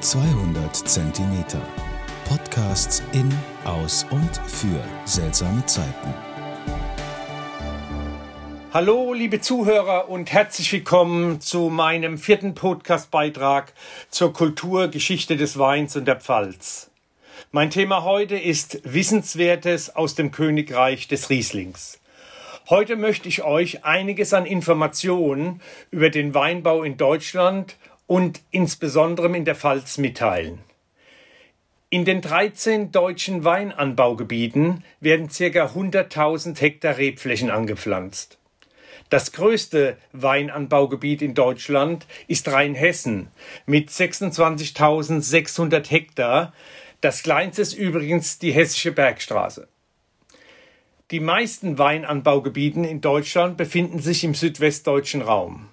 200 Zentimeter. Podcasts in, aus und für seltsame Zeiten. Hallo, liebe Zuhörer und herzlich willkommen zu meinem vierten Podcast-Beitrag zur Kulturgeschichte des Weins und der Pfalz. Mein Thema heute ist Wissenswertes aus dem Königreich des Rieslings. Heute möchte ich euch einiges an Informationen über den Weinbau in Deutschland und insbesondere in der Pfalz mitteilen. In den 13 deutschen Weinanbaugebieten werden ca. 100.000 Hektar Rebflächen angepflanzt. Das größte Weinanbaugebiet in Deutschland ist Rheinhessen mit 26.600 Hektar. Das kleinste ist übrigens die Hessische Bergstraße. Die meisten Weinanbaugebieten in Deutschland befinden sich im südwestdeutschen Raum.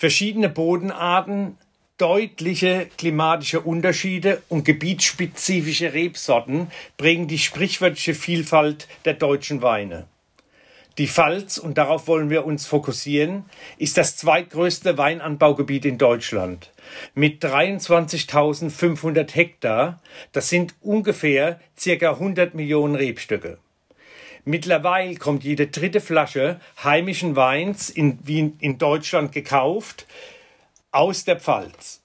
Verschiedene Bodenarten, deutliche klimatische Unterschiede und gebietsspezifische Rebsorten prägen die sprichwörtliche Vielfalt der deutschen Weine. Die Pfalz, und darauf wollen wir uns fokussieren, ist das zweitgrößte Weinanbaugebiet in Deutschland mit 23.500 Hektar. Das sind ungefähr circa 100 Millionen Rebstöcke. Mittlerweile kommt jede dritte Flasche heimischen Weins in, wie in Deutschland gekauft aus der Pfalz.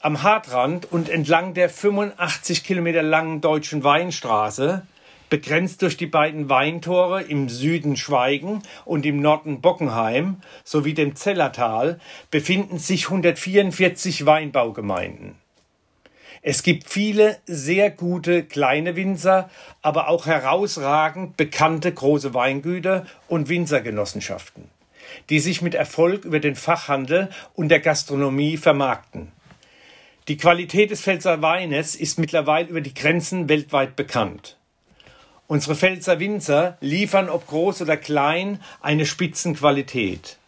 Am Hartrand und entlang der 85 Kilometer langen deutschen Weinstraße, begrenzt durch die beiden Weintore im Süden Schweigen und im Norden Bockenheim sowie dem Zellertal, befinden sich 144 Weinbaugemeinden. Es gibt viele sehr gute kleine Winzer, aber auch herausragend bekannte große Weingüter und Winzergenossenschaften, die sich mit Erfolg über den Fachhandel und der Gastronomie vermarkten. Die Qualität des Pfälzer Weines ist mittlerweile über die Grenzen weltweit bekannt. Unsere Pfälzer Winzer liefern, ob groß oder klein, eine Spitzenqualität.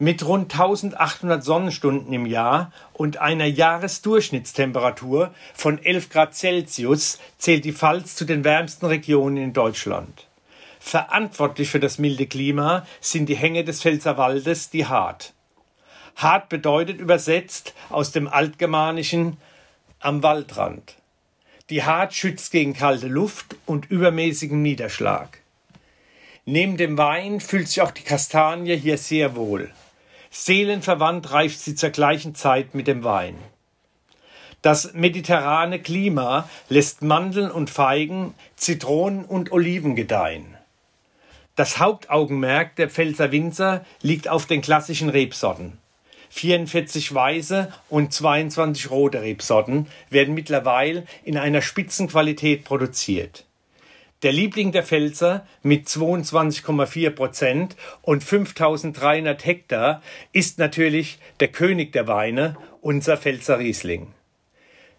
Mit rund 1800 Sonnenstunden im Jahr und einer Jahresdurchschnittstemperatur von 11 Grad Celsius zählt die Pfalz zu den wärmsten Regionen in Deutschland. Verantwortlich für das milde Klima sind die Hänge des Pfälzerwaldes, die Hart. Hart bedeutet übersetzt aus dem Altgermanischen am Waldrand. Die Hart schützt gegen kalte Luft und übermäßigen Niederschlag. Neben dem Wein fühlt sich auch die Kastanie hier sehr wohl. Seelenverwandt reift sie zur gleichen Zeit mit dem Wein. Das mediterrane Klima lässt Mandeln und Feigen, Zitronen und Oliven gedeihen. Das Hauptaugenmerk der Pfälzer Winzer liegt auf den klassischen Rebsorten. 44 weiße und 22 rote Rebsorten werden mittlerweile in einer Spitzenqualität produziert. Der Liebling der Pfälzer mit 22,4 Prozent und 5300 Hektar ist natürlich der König der Weine, unser Pfälzer Riesling.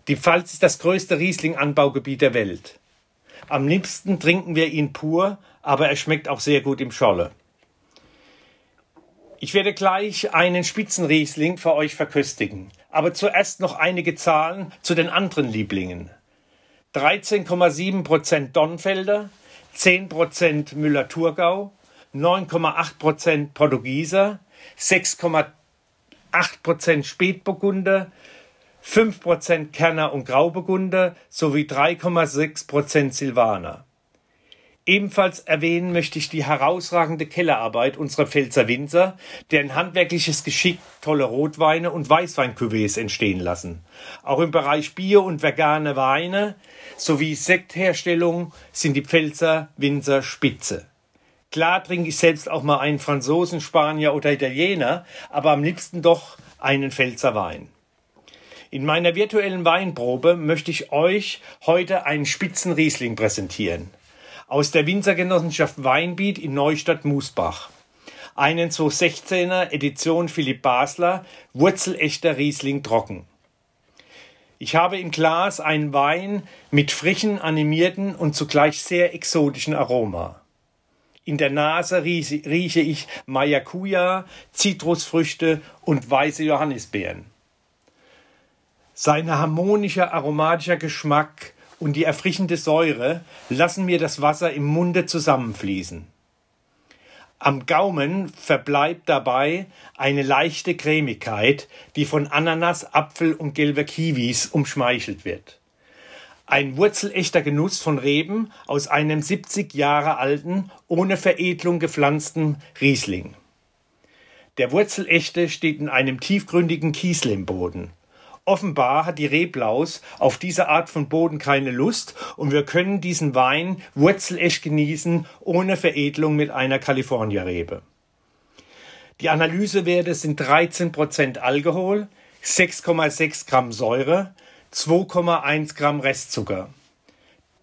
Die Pfalz ist das größte Riesling-Anbaugebiet der Welt. Am liebsten trinken wir ihn pur, aber er schmeckt auch sehr gut im Scholle. Ich werde gleich einen Spitzenriesling für euch verköstigen, aber zuerst noch einige Zahlen zu den anderen Lieblingen. 13,7 Prozent Donnfelder, 10 Prozent Müller-Thurgau, 9,8 Prozent Portugieser, 6,8 Prozent Spätburgunder, 5 Prozent Kerner und Grauburgunder sowie 3,6 Prozent Silvaner. Ebenfalls erwähnen möchte ich die herausragende Kellerarbeit unserer Pfälzer Winzer, deren handwerkliches Geschick tolle Rotweine und Weißweincuvées entstehen lassen. Auch im Bereich Bier und vegane Weine sowie Sektherstellung sind die Pfälzer Winzer spitze. Klar trinke ich selbst auch mal einen Franzosen, Spanier oder Italiener, aber am liebsten doch einen Pfälzer Wein. In meiner virtuellen Weinprobe möchte ich euch heute einen Spitzenriesling präsentieren aus der Winzergenossenschaft Weinbiet in Neustadt-Musbach. Einen 216er Edition Philipp Basler, wurzelechter Riesling trocken. Ich habe im Glas einen Wein mit frischen, animierten und zugleich sehr exotischen Aroma. In der Nase rieche ich Maracuja, Zitrusfrüchte und weiße Johannisbeeren. Sein harmonischer aromatischer Geschmack und die erfrischende Säure lassen mir das Wasser im Munde zusammenfließen. Am Gaumen verbleibt dabei eine leichte Cremigkeit, die von Ananas, Apfel und gelber Kiwis umschmeichelt wird. Ein wurzelechter Genuss von Reben aus einem 70 Jahre alten, ohne Veredelung gepflanzten Riesling. Der Wurzelechte steht in einem tiefgründigen Kiesel im Boden. Offenbar hat die Reblaus auf diese Art von Boden keine Lust und wir können diesen Wein wurzelecht genießen, ohne Veredelung mit einer California-Rebe. Die Analysewerte sind 13% Alkohol, 6,6 Gramm Säure, 2,1 Gramm Restzucker.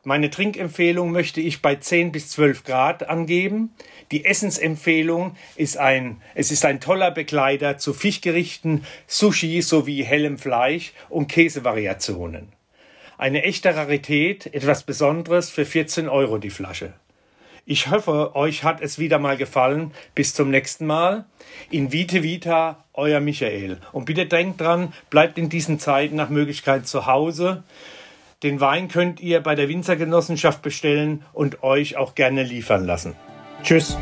Meine Trinkempfehlung möchte ich bei 10 bis 12 Grad angeben. Die Essensempfehlung ist ein, es ist ein toller Begleiter zu Fischgerichten, Sushi sowie hellem Fleisch und Käsevariationen. Eine echte Rarität, etwas Besonderes für 14 Euro die Flasche. Ich hoffe, euch hat es wieder mal gefallen. Bis zum nächsten Mal. In Vite Vita, euer Michael. Und bitte denkt dran, bleibt in diesen Zeiten nach Möglichkeit zu Hause. Den Wein könnt ihr bei der Winzergenossenschaft bestellen und euch auch gerne liefern lassen. Tschüss.